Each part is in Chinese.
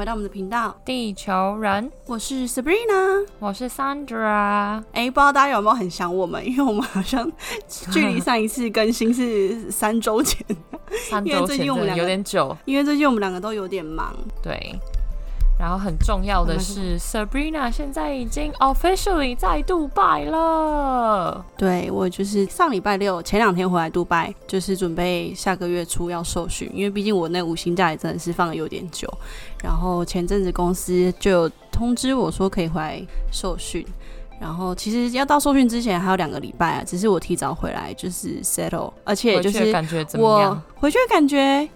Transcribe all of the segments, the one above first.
回到我们的频道，地球人，我是 Sabrina。我是 Sandra。哎，不知道大家有没有很想我们？因为我们好像 距离上一次更新是三周前，三因为最近我们两个有点久，因为最近我们两个都有点忙。对。然后很重要的是，Sabrina 现在已经 officially 在杜拜了。对我就是上礼拜六前两天回来杜拜，就是准备下个月初要受训，因为毕竟我那五星假也真的是放的有点久。然后前阵子公司就有通知我说可以回来受训，然后其实要到受训之前还有两个礼拜啊，只是我提早回来就是 settle，而且就是回去的感觉怎么我样？回去的感觉，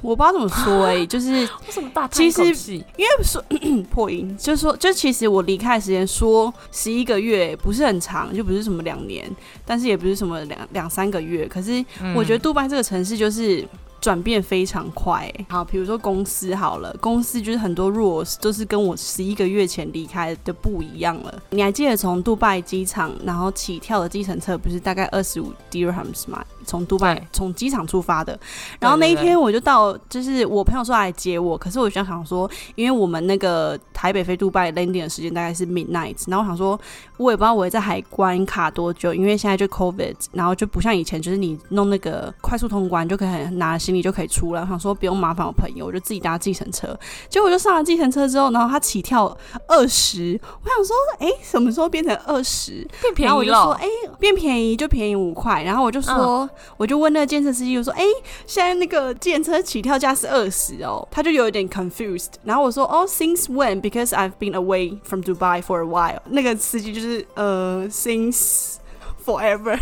我不知道怎么说哎、就是 为什么大叹其实气？因为说 破音，就是说，就其实我离开的时间说十一个月不是很长，就不是什么两年，但是也不是什么两两三个月。可是我觉得杜拜这个城市就是转变非常快、好，比如说公司好了，公司就是很多 rules 都是跟我十一个月前离开的不一样了。你还记得从杜拜机场然后起跳的计程车不是大概二十五 dirhams 吗？从杜拜从机场出发的，然后那一天我就到，就是我朋友说来接我，可是我就想说，因为我们那个台北飞杜拜 landing 的时间大概是 midnight，然后我想说，我也不知道我会在海关卡多久，因为现在就 covid，然后就不像以前，就是你弄那个快速通关就可以拿行李就可以出来。我想说不用麻烦我朋友，我就自己搭计程车。结果我就上了计程车之后，然后他起跳二十，我想说，哎、什么时候变成二十？变便然后我宜了，，就说哎、变便宜就便宜五块。然后我就说，我就问那个建设司机，我说，哎、现在那个建车起跳价是二十哦，他就有一点 confused。然后我说，哦，since when? Because I've been away from Dubai for a while。那个司机就是呃，since forever。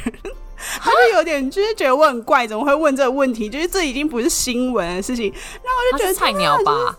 他就有点就是觉得我很怪，怎么会问这个问题？就是这已经不是新闻的事情。然后我就觉得菜鸟吧？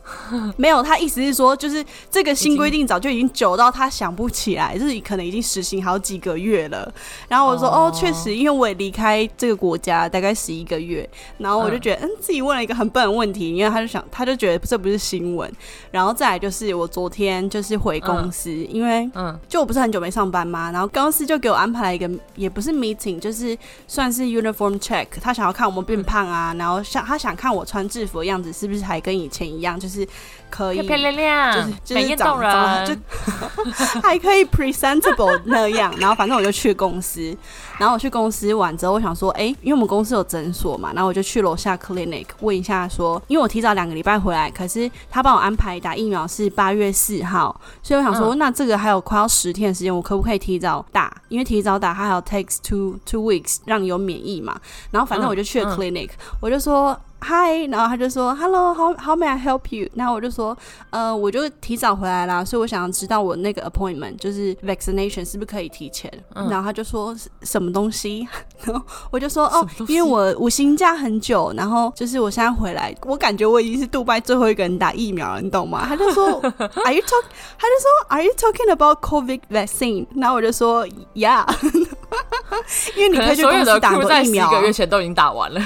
没有，他意思是说，就是这个新规定早就已经久到他想不起来，就是可能已经实行好几个月了。然后我说，哦哦，确实，因为我也离开这个国家大概十一个月，然后我就觉得，嗯，自己问了一个很笨的问题，因为他就想，他就觉得这不是新闻。然后再来就是我昨天就是回公司，因为嗯，就我不是很久没上班嘛，然后公司就给我安排了一个，也不是 meeting，就是算是 uniform check。他想要看我们变胖啊，然后想他想看我穿制服的样子是不是还跟以前一样，就是可以漂漂亮亮，就是就是美艳动人，还可以 presentable 那样。然后反正我就去公司，然后我去公司完之后，我想说，哎、因为我们公司有诊所嘛，然后我就去楼下 clinic 问一下说，因为我提早两个礼拜回来，可是他帮我安排打疫苗是八月四号，所以我想说，那这个还有快要十天的时间，我可不可以提早打？因为提早打，它还有 takes two two weeks 让你有免疫嘛。然后反正我就去了 clinic，、我就说。嗨，然后他就说，Hello，how how may I help you？然后我就说，呃，我就提早回来啦，所以我想要知道我那个 appointment 就是 vaccination 是不是可以提前？嗯然后他就说什么东西？然后我就说，哦因为我五星假很久，然后就是我现在回来，我感觉我已经是杜拜最后一个人打疫苗了，你懂吗？他就说，Are you talk？他就说，Are you talking about COVID vaccine？然后我就说，Yeah，因为你可可以所有的公司打在十一个月前都已经打完了。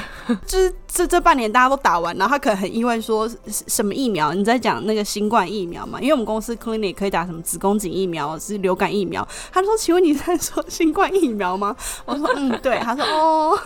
就是这这半年大家都打完，然后他可能很意外说是什么疫苗？你在讲那个新冠疫苗嘛？因为我们公司 clinic 可以打什么子宫颈疫苗、是流感疫苗。他说：“请问你在说新冠疫苗吗？”我说：“嗯，对。”他说：“哦，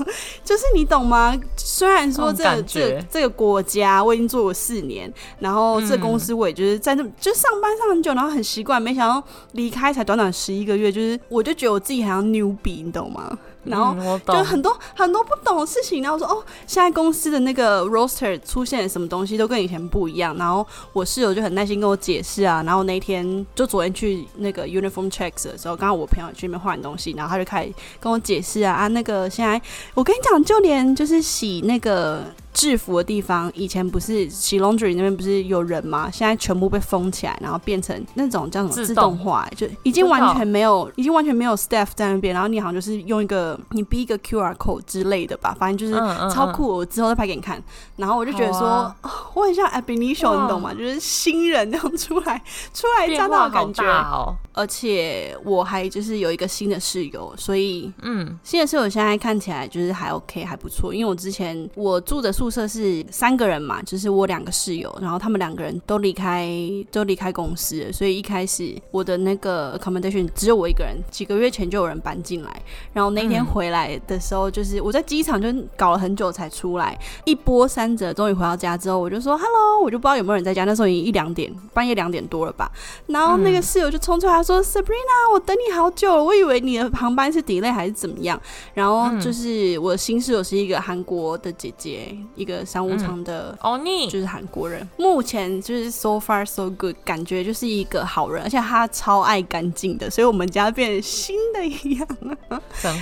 就是你懂吗？虽然说这这觉这个国家我已经做了四年，然后这嗯公司我也就是在这就上班上很久，然后很习惯，没想到离开才短短十一个月，就是我就觉得我自己好像 newbie，你懂吗？然后就很多很多不懂的事情，然后我说哦，现在公司的那个 roster 出现什么东西都跟以前不一样，然后我室友就很耐心跟我解释啊，然后那一天就昨天去那个 uniform checks 的时候，刚好我朋友去那边换东西，然后他就开始跟我解释啊啊，那个现在我跟你讲，就连就是洗那个。制服的地方，以前不是洗 laundry 那边不是有人吗？现在全部被封起来，然后变成那种叫什么自自动动化，就已经完全没有，已经完全没有 staff 在那边，然后你好像就是用一个你逼一个 QR code 之类的吧，反正就是嗯嗯超酷，我之后再拍给你看。然后我就觉得说，啊哦我很像 Abination，你懂吗？就是新人这样出来，出来变乍到的感觉。哦。而且我还就是有一个新的室友，所以嗯，新的室友现在看起来就是还 OK，还不错。因为我之前我住的宿宿舍是三个人嘛，就是我两个室友，然后他们两个人都离开都离开公司了，所以一开始我的那个 accommodation 只有我一个人。几个月前就有人搬进来，然后那天回来的时候，就是我在机场就搞了很久才出来，一波三折，终于回到家之后，我就说 hello，我就不知道有没有人在家，那时候已经一两点，半夜两点多了吧。然后那个室友就冲出来说 Sabrina，我等你好久了，我以为你的航班是 delay 还是怎么样。然后就是我的新室友是一个韩国的姐姐，一个商务舱的哦，你就是韩国人。目前就是 so far so good，感觉就是一个好人，而且他超爱干净的，所以我们家变新的一样。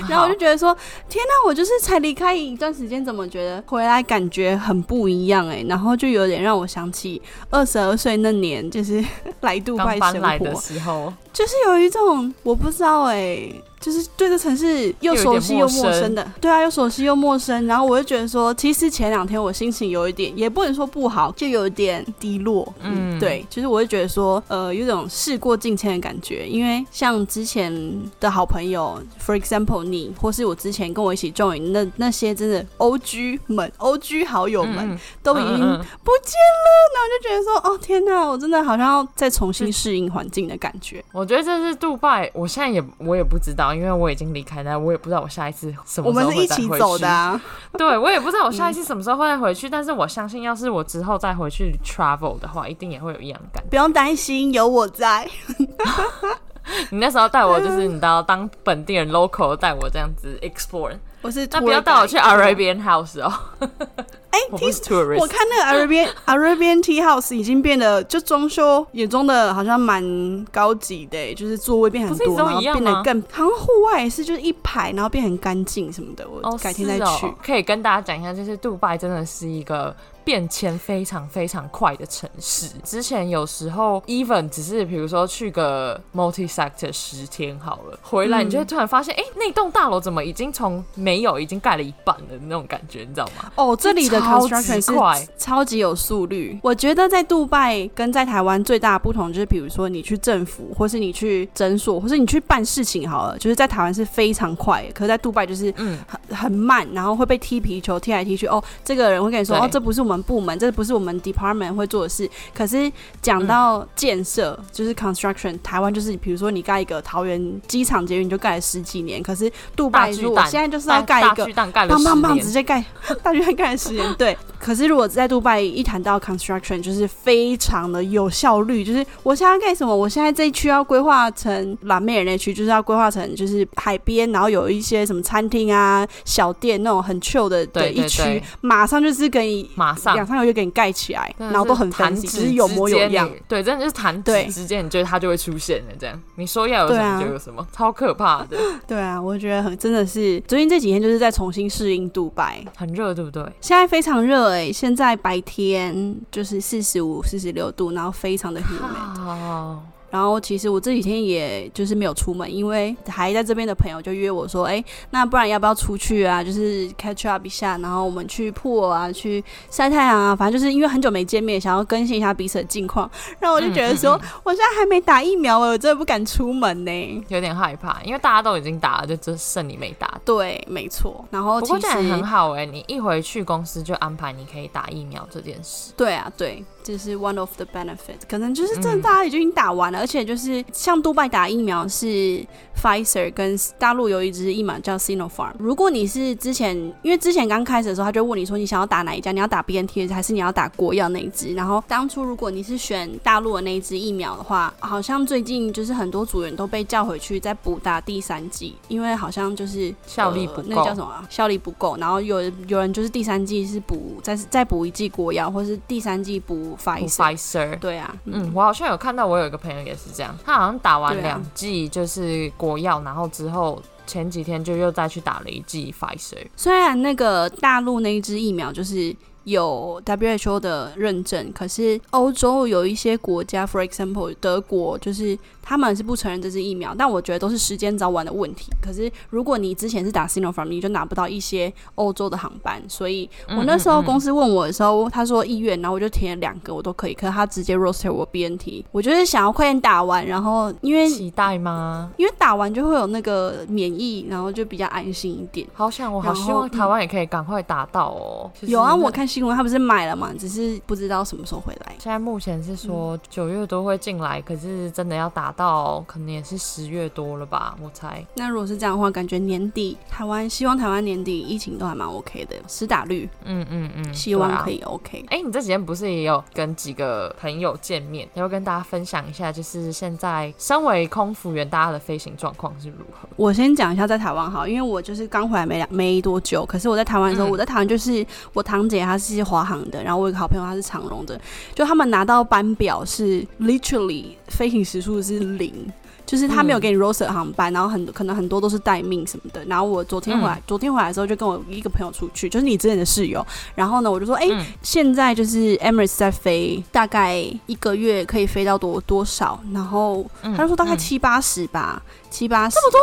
然后我就觉得说，天哪，我就是才离开一段时间，怎么觉得回来感觉很不一样哎？然后就有点让我想起二十二岁那年，就是 来杜拜生活的时候，就是有一种我不知道哎。就是对这城市又熟悉又陌生的，对啊，又熟悉又陌生。然后我就觉得说，其实前两天我心情有一点，也不能说不好，就有一点低落。嗯，对，其实我会觉得说，呃，有种事过境迁的感觉。因为像之前的好朋友，for example 你，或是我之前跟我一起 join 那那些真的 O G 们，O G 好友们，都已经不见了。那我就觉得说，哦天哪，我真的好像要再重新适应环境的感觉。我觉得这是杜拜，我现在也我也不知道。因为我已经离开那，我也不知道我下一次什么时候会我们是一起走的，对我也不知道我下一次什么时候会再回去。但是我相信，要是我之后再回去 travel 的话，一定也会有一样的感觉。不用担心，有我在。你那时候带我，就是 你到当本地人 local 带我这样子 explore。我是那不要带我去 Arabian House 哦。哎，我看那个 Arabian Arabian Tea House 已经变得就装修也装的好像蛮高级的，就是座位变很多，然后变得更好像户外也是就是一排，然后变很干净什么的。我改天再去，可以跟大家讲一下，就是杜拜真的是一个。变迁非常非常快的城市。之前有时候，even 只是比如说去个 multi sector 十天好了，回来你就会突然发现，哎，那栋大楼怎么已经从没有已经盖了一半了那种感觉，你知道吗？哦，这里的 construction 是超级有速率。我觉得在杜拜跟在台湾最大的不同就是，比如说你去政府，或是你去诊所，或是你去办事情好了，就是在台湾是非常快，可是在杜拜就是嗯很很慢，然后会被踢皮球踢来踢去。哦，这个人会跟你说，哦，这不是我们。部门这不是我们 department 会做的事，可是讲到建设，就是 construction，台湾就是比如说你盖一个桃园机场捷运就盖了十几年，可是杜拜说我现在就是要盖一个棒棒棒直接盖大巨蛋盖了十年，对。可是如果在杜拜一谈到 construction，就是非常的有效率，就是我现在盖什么，我现在这一区要规划成蓝美人那区，就是要规划成就是海边，然后有一些什么餐厅啊、小店那种很 chill 的的一区，马上就是给你马上。两三个月给你盖起来，然后都很弹只是有模有样。对，真的就是弹指之间，你觉得它就会出现了。这样，你说要有什么就有什么，超可怕的。对啊，我觉得很真的是，最近这几天就是在重新适应杜拜，很热，对不对？现在非常热哎，现在白天就是四十五、四十六度，然后非常的 humid。然后其实我这几天也就是没有出门，因为还在这边的朋友就约我说，哎，那不然要不要出去啊？就是 catch up 一下，然后我们去破啊，去晒太阳啊，反正就是因为很久没见面，想要更新一下彼此的近况。然后我就觉得说，我现在还没打疫苗，我真的不敢出门呢，有点害怕，因为大家都已经打了，就只剩你没打。对，没错。然后不过这样很好哎，你一回去公司就安排你可以打疫苗这件事。对啊，对。这是 one of the benefit，可能就是真的大家已经打完了，而且就是像杜拜打疫苗是 Pfizer，跟大陆有一支疫苗叫 Sinopharm。如果你是之前，因为之前刚开始的时候，他就问你说你想要打哪一家，你要打 BNT 还是你要打国药那一支？然后当初如果你是选大陆的那一支疫苗的话，好像最近就是很多组员都被叫回去再补打第三剂，因为好像就是效力不够，那个叫什么？效力不够。然后有有人就是第三剂是补再再补一剂国药，或是第三剂补。Pfizer，对啊，嗯，我好像有看到，我有一个朋友也是这样，他好像打完两剂就是国药，然后之后前几天就又再去打了一剂 Pfizer。虽然那个大陆那一支疫苗就是有 WHO 的认证，可是欧洲有一些国家，for example 德国就是。他们是不承认这支疫苗，但我觉得都是时间早晚的问题。可是如果你之前是打 Sinopharm，你就拿不到一些欧洲的航班。所以我那时候公司问我的时候，他说意愿，然后我就填了两个，我都可以。可是他直接 roster 我 BNT，我就是想要快点打完，然后因为期待吗？因为打完就会有那个免疫，然后就比较安心一点。好想，我好希望台湾也可以赶快打到哦。有啊，我看新闻，他不是买了嘛，只是不知道什么时候回来。现在目前是说九月多会进来，可是真的要打到，可能也是十月多了吧，我猜。那如果是这样的话，感觉年底台湾希望台湾年底疫情都还蛮 OK 的，施打率，嗯嗯嗯，希望可以 OK。哎，你这几天不是也有跟几个朋友见面，要跟大家分享一下，就是现在身为空服员，大家的飞行状况是如何？我先讲一下在台湾哈，因为我就是刚回来没两没多久，可是我在台湾的时候，我在台湾就是我堂姐她是华航的，然后我有个好朋友他是长荣的，就他们拿到班表是 literally 飞行时速是零。就是他没有给你 roster 航班，然后很可能很多都是待命什么的。然后我昨天回来，昨天回来的时候就跟我一个朋友出去，就是你之前的室友。然后呢，我就说，哎，现在就是 Emirates 在飞，大概一个月可以飞到多多少？然后他就说大概七八十吧，七八十这么多，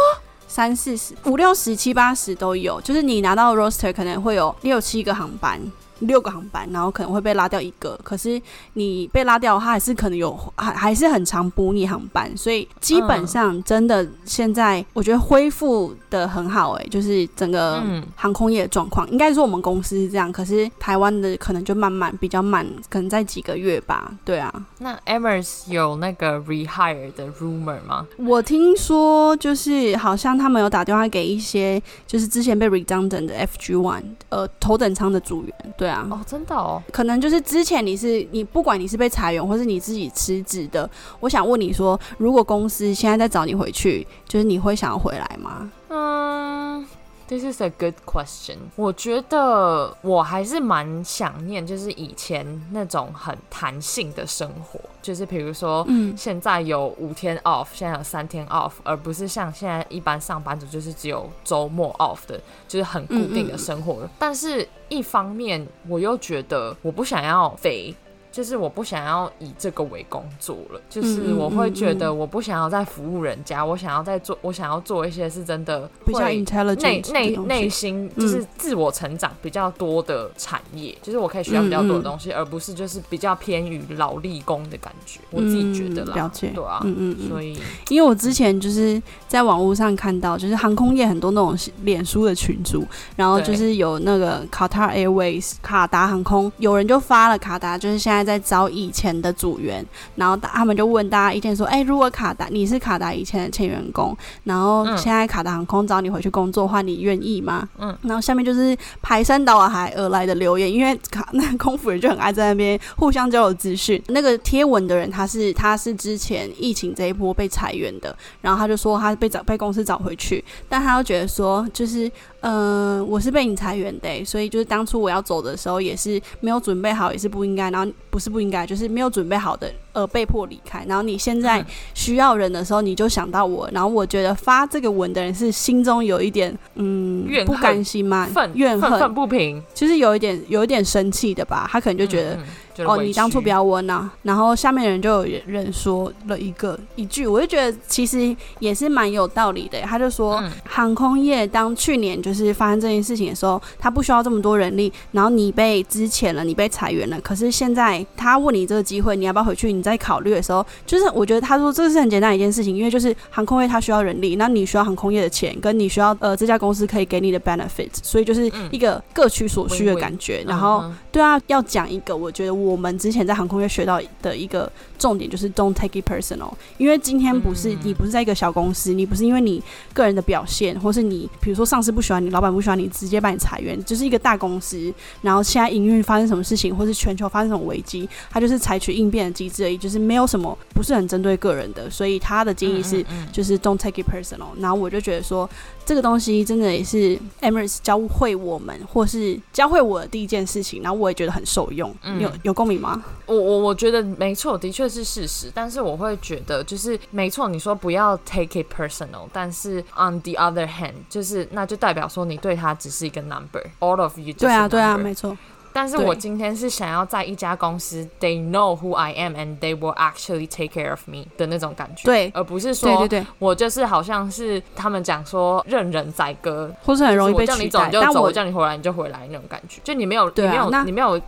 三四十、五六十、七八十都有。就是你拿到 roster 可能会有六七个航班。六个航班，然后可能会被拉掉一个，可是你被拉掉，它还是可能有还还是很长补你航班，所以基本上真的现在我觉得恢复的很好哎，就是整个航空业的状况，应该说我们公司是这样，可是台湾的可能就慢慢比较慢，可能在几个月吧，对啊。那 Emirates 有那个 rehire 的 rumor 吗？我听说就是好像他们有打电话给一些就是之前被 redundant 的 FG One 呃头等舱的组员，对。哦，真的哦，可能就是之前你是你不管你是被裁员或是你自己辞职的，我想问你说，如果公司现在在找你回去，就是你会想要回来吗？嗯。This is a good question。我觉得我还是蛮想念，就是以前那种很弹性的生活，就是比如说，嗯，现在有五天 off，现在有三天 off，而不是像现在一般上班族就是只有周末 off 的，就是很固定的生活。但是一方面，我又觉得我不想要飞。就是我不想要以这个为工作了，就是我会觉得我不想要再服务人家，我想要再做，我想要做一些是真的比较内内内心就是自我成长比较多的产业，就是我可以学到比较多的东西，而不是就是比较偏于劳力工的感觉。我自己觉得啦，了解，对啊，嗯嗯，所以因为我之前就是在网络上看到，就是航空业很多那种脸书的群组，然后就是有那个卡塔 Airways 卡达航空，有人就发了卡达，就是现在。在找以前的组员，然后他们就问大家意见说：“哎，如果卡达你是卡达以前的前员工，然后现在卡达航空找你回去工作的话，你愿意吗？”嗯，然后下面就是排山倒海而来的留言，因为卡那空服人就很爱在那边互相交流资讯。那个贴文的人他是他是之前疫情这一波被裁员的，然后他就说他被找被公司找回去，但他又觉得说就是。嗯，我是被你裁员的，所以就是当初我要走的时候也是没有准备好，也是不应该。然后不是不应该，就是没有准备好的而被迫离开。然后你现在需要人的时候，你就想到我。然后我觉得发这个文的人是心中有一点嗯不甘心吗？怨恨愤不平，其实有一点有一点生气的吧。他可能就觉得。哦，你当初不要问呐。然后下面的人就有人说了一个一句，我就觉得其实也是蛮有道理的。他就说，航空业当去年就是发生这件事情的时候，他不需要这么多人力，然后你被之前了，你被裁员了。可是现在他问你这个机会，你要不要回去？你在考虑的时候，就是我觉得他说这是很简单一件事情，因为就是航空业它需要人力，那你需要航空业的钱，跟你需要呃这家公司可以给你的 benefits，所以就是一个各取所需的感觉。然后对啊，要讲一个，我觉得我。我们之前在航空业学到的一个重点就是 don't take it personal，因为今天不是你不是在一个小公司，你不是因为你个人的表现，或是你比如说上司不喜欢你，老板不喜欢你，直接把你裁员，就是一个大公司，然后现在营运发生什么事情，或是全球发生什么危机，他就是采取应变的机制就是没有什么不是很针对个人的，所以他的建议是就是 don't take it personal。然后我就觉得说这个东西真的也是 Emirates 教会我们，或是教会我的第一件事情，然后我也觉得很受用，有有。共鸣吗？我我我觉得没错，的确是事实。但是我会觉得，就是没错，你说不要 take it personal。但是 on the other hand，就是那就代表说你对他只是一个 number，all of you。对啊，对啊，没错。但是我今天是想要在一家公司，they know who I am and they will actually take care of me 的那种感觉。对，而不是说，对对对，我就是好像是他们讲说任人宰割，或是很容易被取代。我叫你走你就走，我叫你回来你就回来那种感觉。就你没有，你没有，你没有。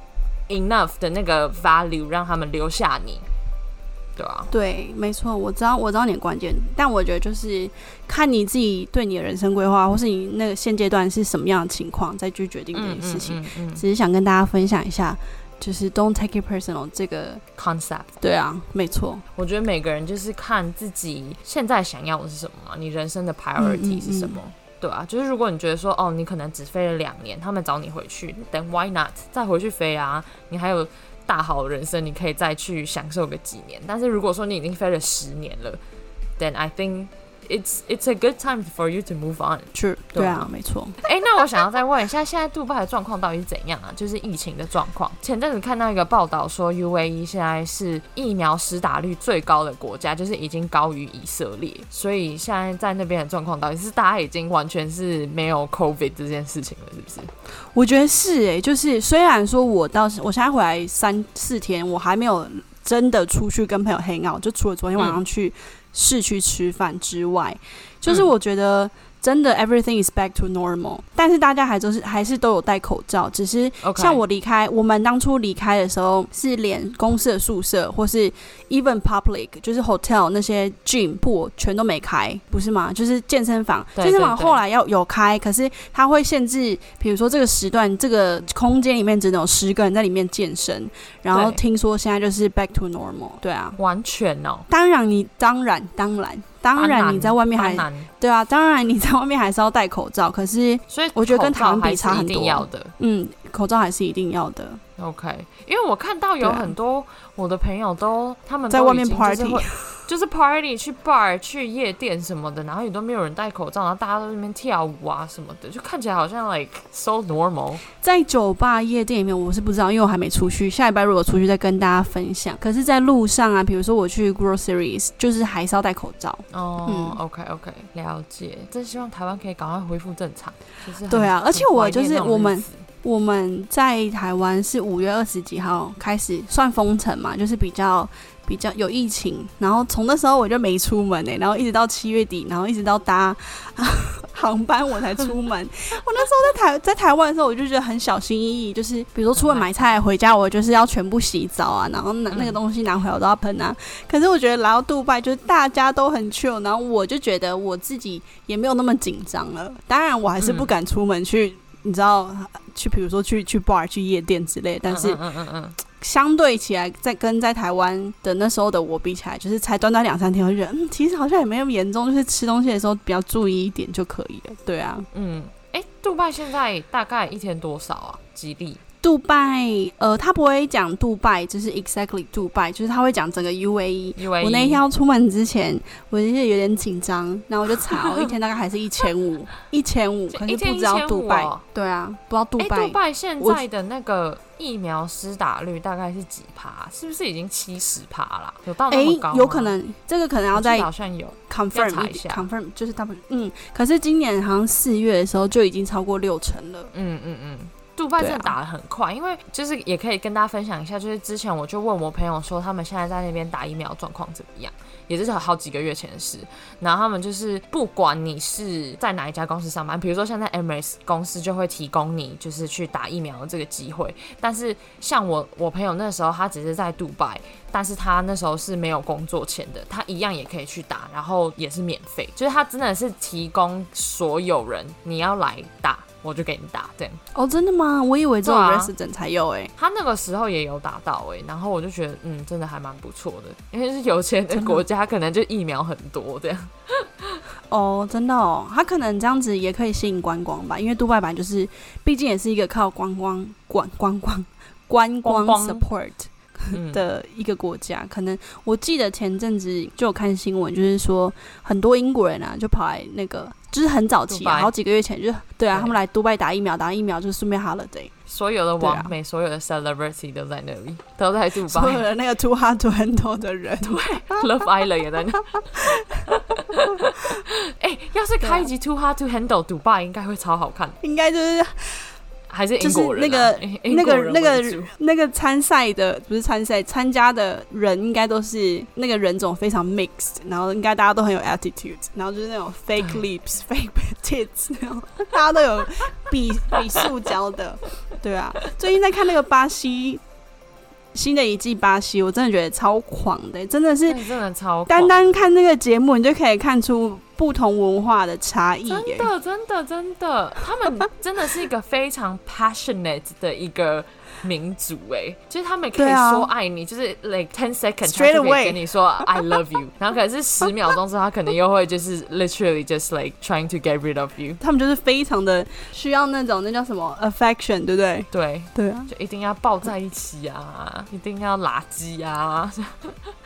enough 的那个 value 让他们留下你。对啊，对，没错，我知道，我知道你的关键，但我觉得就是看你自己对你的人生规划，或是你那个现阶段是什么样的情况，再去决定这件事情。嗯嗯嗯只是想跟大家分享一下，就是 don't take it personal 这个，concept。对啊，没错，我觉得每个人就是看自己现在想要的是什么嘛，你人生的 priority 是什么？对啊，就是如果你觉得说，哦，你可能只飞了两年，他们找你回去，then why not 再回去飞啊？你还有大好人生，你可以再去享受个几年。但是如果说你已经飞了十年了，then I think it's it's a good time for you to move on。是，对啊没错。哎、那我想要再问一下，现在杜拜的状况到底是怎样啊？就是疫情的状况。前阵子看到一个报道说，UAE 现在是疫苗施打率最高的国家，就是已经高于以色列。所以现在在那边的状况到底是大家已经完全是没有 COVID 这件事情了，是不是？我觉得是诶、就是虽然说我到我现在回来三四天，我还没有真的出去跟朋友 hang out，就除了昨天晚上去市区吃饭之外，就是嗯我觉得。真的，everything is back to normal，但是大家还都是还是都有戴口罩，只是像我离开，我们当初离开的时候，是连公司的宿舍或是 even public，就是 hotel 那些 gym 部全都没开，不是吗？就是健身房，对健身房后来要有开，可是它会限制，比如说这个时段这个空间里面只能有十个人在里面健身，然后听说现在就是 back to normal，对啊。完全哦，当然你，当然，当然，当然你在外面还对啊，当然你在外面还是要戴口罩。可是，所以我觉得跟台湾比差很多。嗯，口罩还是一定要的。OK，因为我看到有很多我的朋友都他们在外面 party 就是 party 去 bar 去夜店什么的，然后也都没有人戴口罩，然后大家都在那边跳舞啊什么的，就看起来好像 like so normal。在酒吧、夜店里面，我是不知道，因为我还没出去。下礼拜如果出去，再跟大家分享。可是，在路上啊，比如说我去 groceries，就是还是要戴口罩。哦、嗯 o k OK，了解。真希望台湾可以赶快恢复正常。就是很对啊而且我就是我们我们在台湾是五月二十几号开始算封城嘛，就是比较比较有疫情，然后从那时候我就没出门呢、然后一直到七月底，然后一直到搭 航班我才出门。我那时候在台在台湾的时候，我就觉得很小心翼翼，就是比如说出门买菜回家，我就是要全部洗澡啊，然后那那个嗯东西拿回来我都要喷啊。可是我觉得来到杜拜，就是大家都很 chill，然后我就觉得我自己也没有那么紧张了。当然，我还是不嗯敢出门去，你知道，去比如说去去 bar、去夜店之类。但是嗯嗯嗯嗯相对起来，在跟在台湾的那时候的我比起来，就是才短短两三天，我就觉得，嗯，其实好像也没那么严重，就是吃东西的时候比较注意一点就可以了。对啊，嗯，哎、杜拜现在大概一天多少啊？吉利杜拜，呃，他不会讲杜拜，就是 exactly 杜拜，就是他会讲整个 UAE。UAE，我那一天要出门之前，我就是有点紧张，然后我就查，我一天大概还是一千五，一千五，可是不知道杜拜哦，对啊，不知道杜哎、拜杜拜现在的那个疫苗施打率大概是几趴？是不是已经七十趴啦？有到那哎么高吗？有可能这个可能要再好像有。confirm 查一下 confirm 就是他们嗯，可是今年好像四月的时候就已经超过六成了。嗯嗯嗯，杜拜真的打得很快，因为就是也可以跟大家分享一下，就是之前我就问我朋友说，他们现在在那边打疫苗状况怎么样，也就是好几个月前的事。然后他们就是不管你是在哪一家公司上班，比如说像在 MS 公司就会提供你就是去打疫苗的这个机会，但是像我我朋友那时候他只是在杜拜，但是他那时候是没有工作签的，他一样也可以去打，然后也是免费，就是他真的是提供所有人你要来打。我就给你打，这样。哦，真的吗？我以为只有对啊 resident 才有诶、他那个时候也有打到哎、然后我就觉得嗯，真的还蛮不错的，因为是有钱的国家，可能就疫苗很多这样。哦，真的哦，他可能这样子也可以吸引观光吧，因为杜拜版就是，毕竟也是一个靠观光、观观光、观光 support 嗯，的一个国家。可能我记得前阵子就有看新闻，就是说很多英国人啊，就跑来那个，就是很早期、啊，好几个月前，就是对啊，对。他们来杜拜打疫苗，打疫苗就是顺便 holiday，所有的对啊。网美，所有的 celebrity 都在那里，都在杜所有拜的那个 too hard to handle 的人，对，Love Island 也在那。哎、要是开一集 Too Hard to Handle 杜拜，应该会超好看。应该就是还是就是英国人、啊、那个 那个那个那个参赛的不是参赛，参加的人应该都是那个人种非常 mixed，然后应该大家都很有 attitude，然后就是那种 fake lips、fake tits 大家都有比比塑胶的，对啊。最近在看那个巴西新的一季巴西，我真的觉得超狂的，真的是真的超单单看那个节目，你就可以看出不同文化的差异耶。真的真的真的，他们真的是一个非常 passionate 的一个民族哎，就是他们可以说爱你，就是 like ten seconds，Straight 他就可以 away 跟你说 I love you，然后可能是十秒钟之后，他可能又会就是 literally just like trying to get rid of you。他们就是非常的需要那种那叫什么 affection，对不对？对，对啊，就一定要抱在一起啊，一定要拉鸡啊，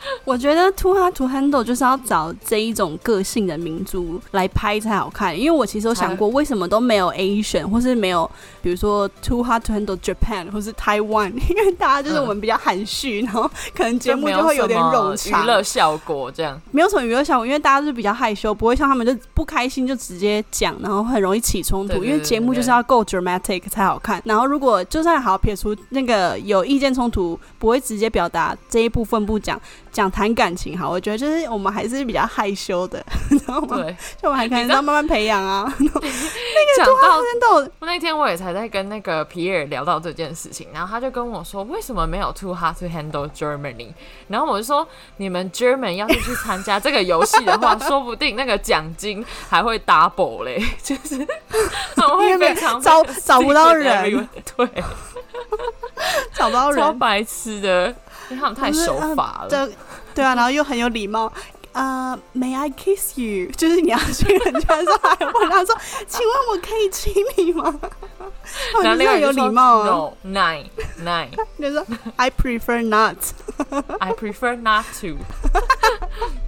我觉得 Too Hard to Handle 就是要找这一种个性的民族来拍才好看。因为我其实有想过，为什么都没有 Asian，或是没有比如说 Too Hard to Handle Japan 或是 Taiwan，因为大家就是我们比较含蓄，然后可能节目就会有点冗长娱。乐效果这样。没有什么娱乐效果，因为大家都是比较害羞，不会像他们就不开心就直接讲，然后很容易起冲突。因为节目就是要够 dramatic 才好看。然后如果就算好撇除那个有意见冲突，不会直接表达这一部分不讲，讲谈感情好，我觉得就是我们还是比较害羞的，你知道吗？对，就我们还可能要慢慢培养啊。那个讲到真的，那天我也才在跟那个皮尔聊到这件事情，然后他就跟我说，为什么没有 Too Hard to Handle Germany？然后我就说，你们 German 要是去参加这个游戏的话，说不定那个奖金还会 double 嘞，就是他们会非常找找不到人对，找不到人，超白痴的，因为他们太守法了。这对啊，然后又很有礼貌。呃、m a y I kiss you？就是你要去人家的时候还问他说：“请问我可以亲你吗？”他 然后们就 是很有礼貌啊，No nine nine，就说 I prefer not。I prefer not to。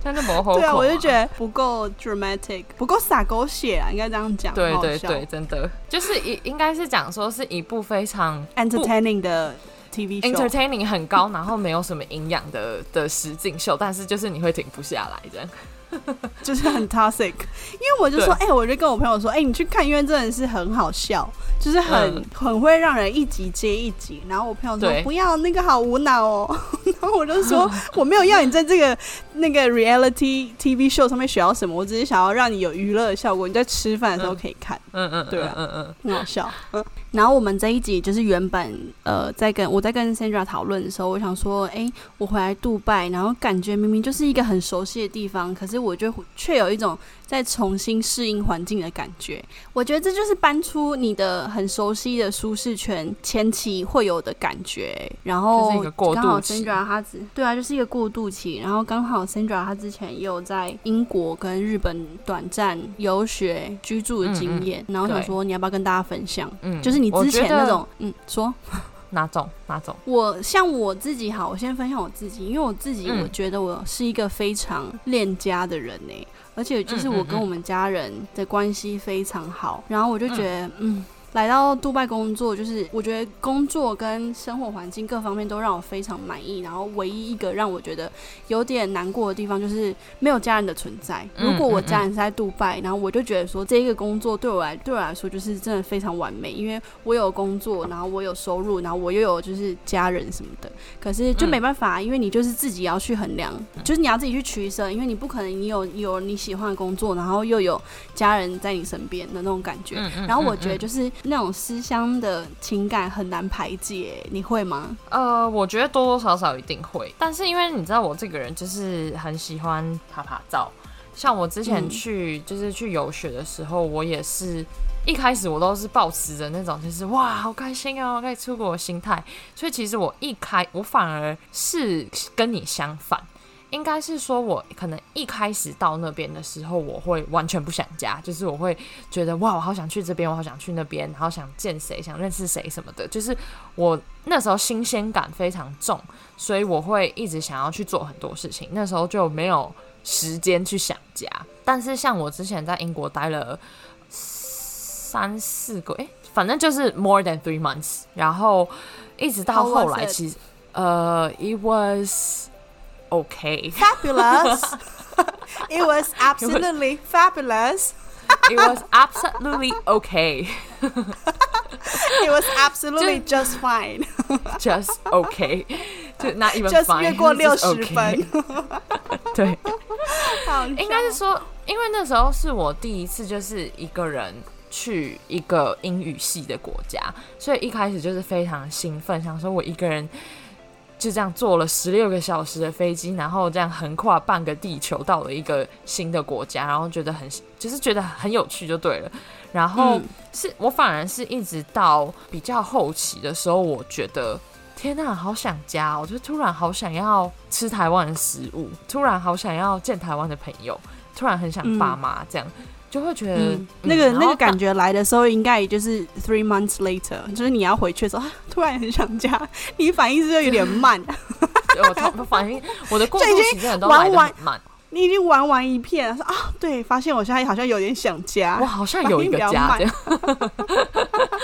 真的模糊对啊，我就觉得。不够 dramatic，不够洒狗血啊，应该这样讲。对对对，真的就是一应该是讲说是一部非常，entertaining 的 TV show。entertaining 很高，然后没有什么营养的的实景秀，但是就是你会停不下来这样。就是很 toxic，因为我就说，哎、我就跟我朋友说，哎、你去看，因为真的是很好笑，就是很、嗯很会让人一集接一集。然后我朋友说不要那个好无脑哦，然后我就说 我没有要你在这个那个 reality TV show 上面学到什么，我只是想要让你有娱乐的效果，你在吃饭的时候可以看。嗯嗯，对啊嗯嗯很好笑。嗯，然后我们这一集就是原本呃，在跟我在跟 Sandra 讨论的时候，我想说，哎、我回来杜拜，然后感觉明明就是一个很熟悉的地方，可是我就却有一种在重新适应环境的感觉。我觉得这就是搬出你的很熟悉的舒适圈前期会有的感觉。然后刚好 Sandra 他只对啊，就是一个过渡期。然后刚好 Sandra 他之前也有在英国跟日本短暂游学居住的经验，然后想对说你要不要跟大家分享？嗯，就是你之前那种，嗯，说 哪种哪种？我像我自己好，我先分享我自己，因为我自己嗯我觉得我是一个非常恋家的人呢、而且就是我跟我们家人的关系非常好，然后我就觉得，嗯。来到杜拜工作，就是我觉得工作跟生活环境各方面都让我非常满意。然后唯一一个让我觉得有点难过的地方，就是没有家人的存在。嗯如果我家人是在杜拜，然后我就觉得说这一个工作对我来对我来说就是真的非常完美，因为我有工作，然后我有收入，然后我又有就是家人什么的。可是就嗯没办法，因为你就是自己要去衡量，就是你要自己去取舍，因为你不可能你有有你喜欢的工作，然后又有家人在你身边的那种感觉。然后我觉得嗯就是那种思乡的情感很难排解，你会吗？呃，我觉得多多少少一定会，但是因为你知道我这个人就是很喜欢拍拍照，像我之前嗯去、就是去游学的时候，我也是一开始我都是抱持着那种就是哇好开心哦可以出国的心态，所以其实我一开我反而是跟你相反。应该是说，我可能一开始到那边的时候，我会完全不想家，就是我会觉得哇，我好想去这边，我好想去那边，然后想见谁，想认识谁什么的，就是我那时候新鲜感非常重，所以我会一直想要去做很多事情。那时候就没有时间去想家。但是像我之前在英国待了三四个，诶，反正就是 more than three months，然后一直到后来，其实呃，it was okay。 Fabulous. It was absolutely fabulous. It was absolutely okay, It was absolutely just fine. just okay, 就 not even Just fine，越过 just 六十 okay 分。对，好应该是说，因为那时候是我第一次就是一个人去一个英语系的国家，所以一开始就是非常兴奋，想说我一个人 就这样坐了十六个小时的飞机，然后这样横跨半个地球到了一个新的国家，然后觉得很就是觉得很有趣就对了。然后嗯是我反而是一直到比较后期的时候，我觉得天呐，好想家哦！我就突然好想要吃台湾的食物，突然好想要见台湾的朋友，突然很想爸妈，这样、就会觉得、嗯，那个那个感觉来的时候，应该也就是 three months later，就是你要回去的时候，啊 突然很想家，你反应是有点慢，对我通反应我的过渡 就已经期真的都来的慢，你已经玩完一片了，说啊，对，发现我现在好像有点想家我，好像有一个家。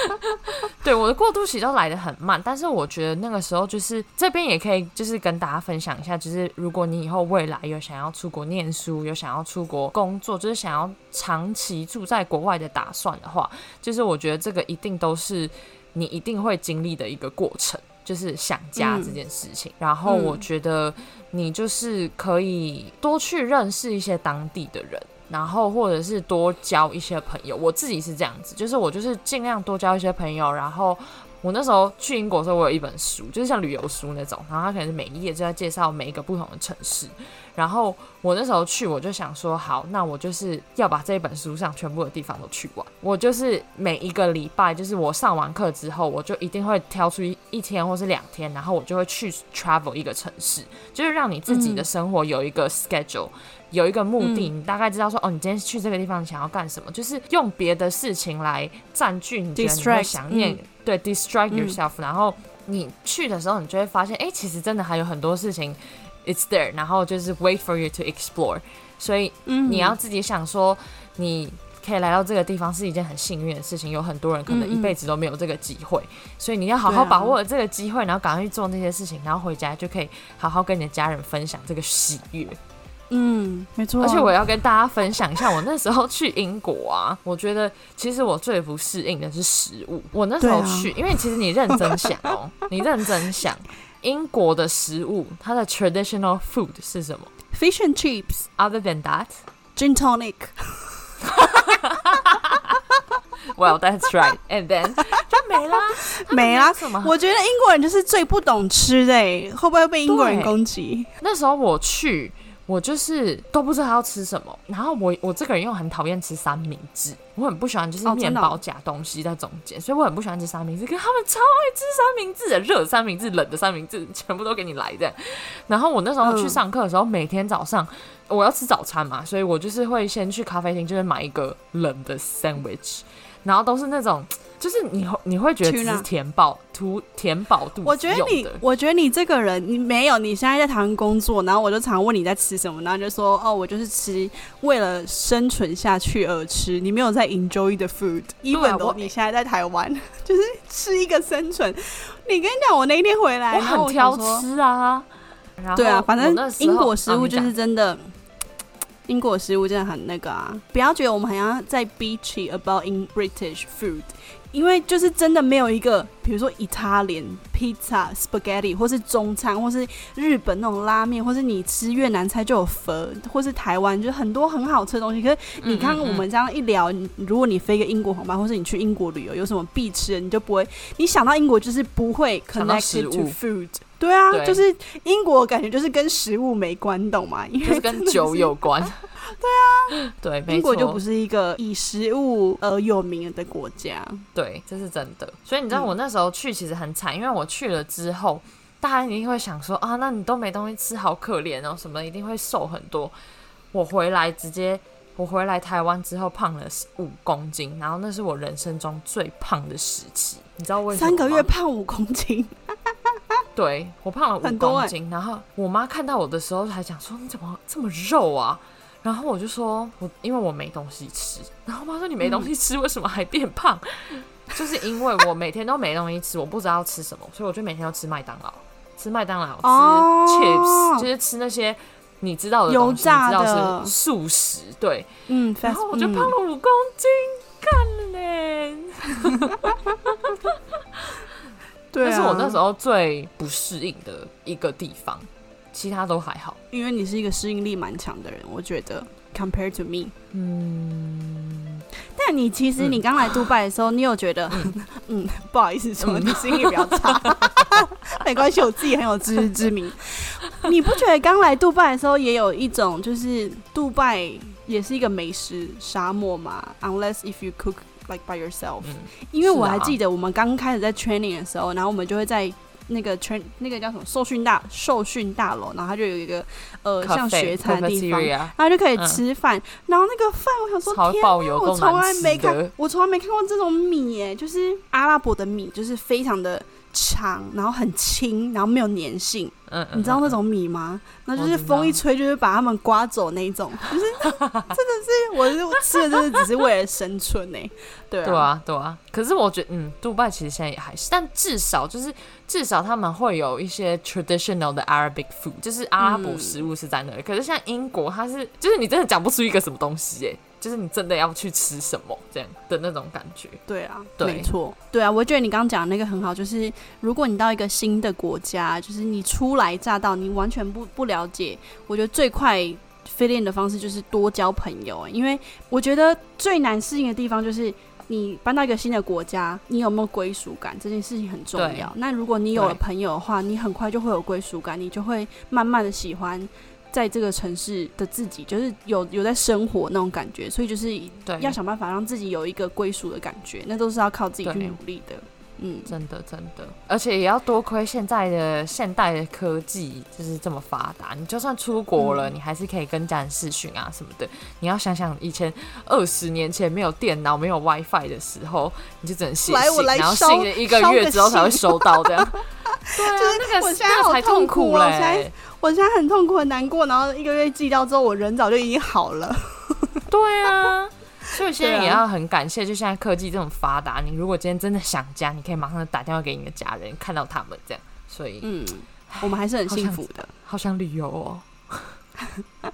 对，我的过渡期都来的很慢，但是我觉得那个时候就是这边也可以就是跟大家分享一下，就是如果你以后未来有想要出国念书，有想要出国工作，就是想要长期住在国外的打算的话，就是我觉得这个一定都是你一定会经历的一个过程。就是想家嗯这件事情，然后我嗯觉得你就是可以多去认识一些当地的人，然后或者是多交一些朋友。我自己是这样子，就是我就是尽量多交一些朋友。然后我那时候去英国的时候，我有一本书，就是像旅游书那种，然后它可能是每一页就在介绍每一个不同的城市。然后我那时候去，我就想说，好，那我就是要把这一本书上全部的地方都去完。我就是每一个礼拜，就是我上完课之后，我就一定会挑出一一天或是两天，然后我就会去 travel 一个城市，就是让你自己的嗯生活有一个 schedule。有一个目的，嗯你大概知道说，哦，你今天去这个地方，你想要干什么？就是用别的事情来占据你觉得你会想念，嗯对，distract 嗯 yourself、然后你去的时候，你就会发现，哎、其实真的还有很多事情，it's there，然后就是 wait for you to explore。所以嗯。你要自己想说，你可以来到这个地方是一件很幸运的事情，有很多人可能一辈子都没有这个机会，所以你要好好把握这个机会，然后赶快去做那些事情，然后回家就可以好好跟你的家人分享这个喜悦。嗯，没错。啊，而且我要跟大家分享一下，我那时候去英国啊，我觉得其实我最不适应的是食物。我那时候去，因为其实你认真想哦，你认真想，英国的食物它的 traditional food 是什么 fish and chips、？Other than that, gin tonic，well, that's right. And then 就没啦，没啦什么？我觉得英国人就是最不懂吃的欸，会不会被英国人攻击？那时候我去，我就是都不知道要吃什么。然后我我这个人又很讨厌吃三明治，我很不喜欢就是面包夹东西在中间，所以我很不喜欢吃三明治。可是他们超爱吃三明治的，热三明治、冷的三明治，全部都给你来的。然后我那时候去嗯上课的时候，每天早上我要吃早餐嘛，所以我就是会先去咖啡厅，就是买一个冷的 sandwich，然后都是那种。就是你会你会觉得只是填饱图填饱肚子我觉得你，我觉得你这个人，你没有，你现在在台湾工作，然后我就常问你在吃什么，然后就说哦，我就是吃为了生存下去而吃，你没有在 enjoy the food，even 我你现在在台湾，就是吃一个生存。你跟你讲，我那一天回来，我很挑吃啊。对啊，反正英国食物就是真的，英国食物真的很那个啊！不要觉得我们好像在 bitchy about in British food，因为就是真的没有一个，比如说 Italian pizza、spaghetti，或是中餐，或是日本那种拉面，或是你吃越南菜就有粉，或是台湾就很多很好吃的东西。可是你看嗯嗯我们这样一聊，你如果你飞个英国航班，或是你去英国旅游，有什么必吃的，你就不会，你想到英国就是不会想到 connected 食 to 物 food。对啊，对就是英国感觉就是跟食物没关，懂吗？因为就是跟酒有关。对啊，对，英国就不是一个以食物而有名的国家。对，这是真的。所以你知道嗯我那时候去其实很惨，因为我去了之后，大家一定会想说啊，那你都没东西吃，好可怜哦，什么一定会瘦很多。我回来直接，我回来台湾之后胖了五公斤，然后那是我人生中最胖的时期。你知道为什么？三个月胖五公斤，对我胖了五公斤，然后我妈看到我的时候还讲说你怎么这么肉啊？然后我就说我因为我没东西吃，然后我妈说你没东西吃，为什么还变胖？就是因为我每天都没东西吃，我不知道吃什么，所以我就每天都吃麦当劳，吃麦当劳，吃哦 chips，就是吃那些你知道的东西，油炸你知道是素食，对。嗯，然后我就嗯胖了五公斤，干嘞！对是我那时候最不适应的一个地方，其他都还好。因为你是一个适应力蛮强的人，我觉得 compared to me。嗯，但你其实嗯你刚来杜拜的时候，你有觉得，嗯，不好意思说，嗯你适应力比较差。没关系，我自己很有自知之明。你不觉得刚来杜拜的时候也有一种，就是杜拜也是一个美食沙漠嘛？Unless if you cook like by yourself，、嗯因为我还记得我们刚开始在 training 的时候，然后我们就会在。那个 train 那个叫什么受训大受训大楼，然后它就有一个呃像学餐的地方，然后就可以嗯吃饭。然后那个饭，我想说，天我从来没看，我从来没看过这种米耶，就是阿拉伯的米，就是非常的长，然后很轻，然后没有粘性。嗯，嗯你知道那嗯种米吗？那就是风一吹，就是把它们刮走那种，就是 真的是，我是我吃的，真的只是为了生存呢。对啊，对啊，对啊。可是我觉得，嗯，杜拜其实现在也还是，但至少就是至少他们会有一些 traditional 的 Arabic food，就是阿拉伯嗯食物是在那里。可是像英国，它是就是你真的讲不出一个什么东西，哎，就是你真的要去吃什么这样的那种感觉。对啊，对没错，对啊，我觉得你刚刚讲的那个很好，就是如果你到一个新的国家，就是你初来乍到，你完全不不了解，我觉得最快 fit in 的方式就是多交朋友，因为我觉得最难适应的地方就是。你搬到一个新的国家，你有没有归属感？这件事情很重要。那如果你有了朋友的话，你很快就会有归属感，你就会慢慢的喜欢在这个城市的自己，就是有有在生活那种感觉。所以就是，要想办法让自己有一个归属的感觉，那都是要靠自己去努力的。嗯，真的真的，而且也要多亏现在的现代的科技就是这么发达，你就算出国了，嗯你还是可以跟家人视讯啊什么的。你要想想以前二十年前没有电脑、没有 WiFi 的时候，你就只能写信，然后信了一个月之后才会收到这样。对啊，那个我现在好痛痛苦苦嘞、哦我现在我现在很痛苦很难过，然后一个月寄到之后，我人早就已经好了。对啊，所以现在也要很感谢，就现在科技这种发达，你如果今天真的想家，你可以马上打电话给你的家人，看到他们这样。所以嗯，我们还是很幸福的。好想旅游哦。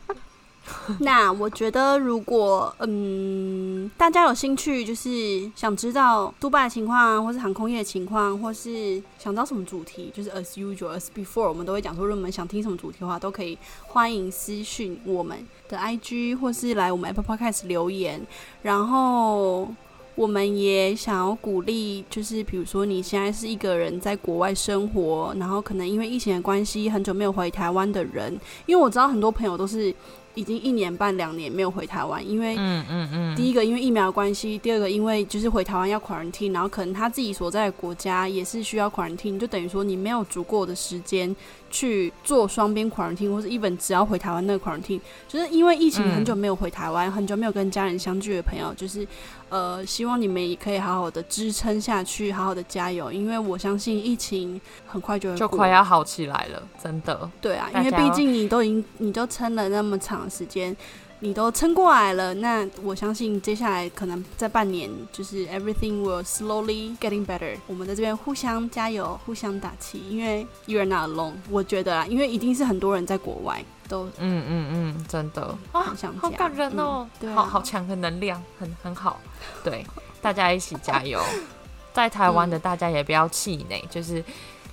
那我觉得，如果嗯大家有兴趣，就是想知道杜拜的情况啊，或是航空业的情况，或是想知道什么主题，就是 as usual as before，我们都会讲说，如果你们想听什么主题的话，都可以欢迎私讯我们的 IG，或是来我们 Apple Podcast 留言，然后。我们也想要鼓励，就是比如说你现在是一个人在国外生活，然后可能因为疫情的关系很久没有回台湾的人，因为我知道很多朋友都是已经一年半两年没有回台湾，因为嗯嗯嗯，第一个因为疫苗的关系，第二个因为就是回台湾要 quarantine，然后可能他自己所在的国家也是需要 quarantine，就等于说你没有足够的时间去做双边 quarantine，或者 even 只要回台湾那个 quarantine，就是因为疫情嗯。很久没有回台湾，很久没有跟家人相聚的朋友，就是呃希望你们也可以好好的支撑下去，好好的加油，因为我相信疫情很快就会就快要好起来了，真的。对啊，因为毕竟你都已经你都撑了那么长时间，你都撑过来了，那我相信接下来可能在半年，就是 everything will slowly getting better。我们在这边互相加油，互相打气，因为 you are not alone。我觉得啊，因为一定是很多人在国外都嗯嗯嗯，真的啊很，想家，好感人哦嗯，对啊好好强的能量，很很好。对，大家一起加油。在台湾的大家也不要气馁，就是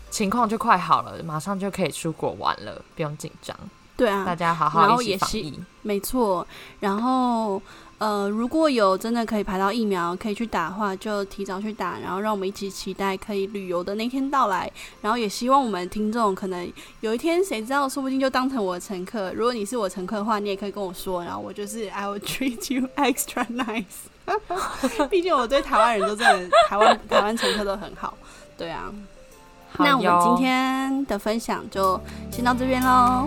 情况就快好了，马上就可以出国玩了，不用紧张。对啊，大家好好一起后也是。没错，然后呃，如果有真的可以排到疫苗可以去打的话，就提早去打，然后让我们一起期待可以旅游的那天到来。然后也希望我们听众可能有一天，谁知道，说不定就当成我的乘客。如果你是我乘客的话，你也可以跟我说，然后我就是 I will treat you extra nice。毕竟我对台湾人都真的，台湾台湾乘客都很好。对啊，那我们今天的分享就先到这边喽，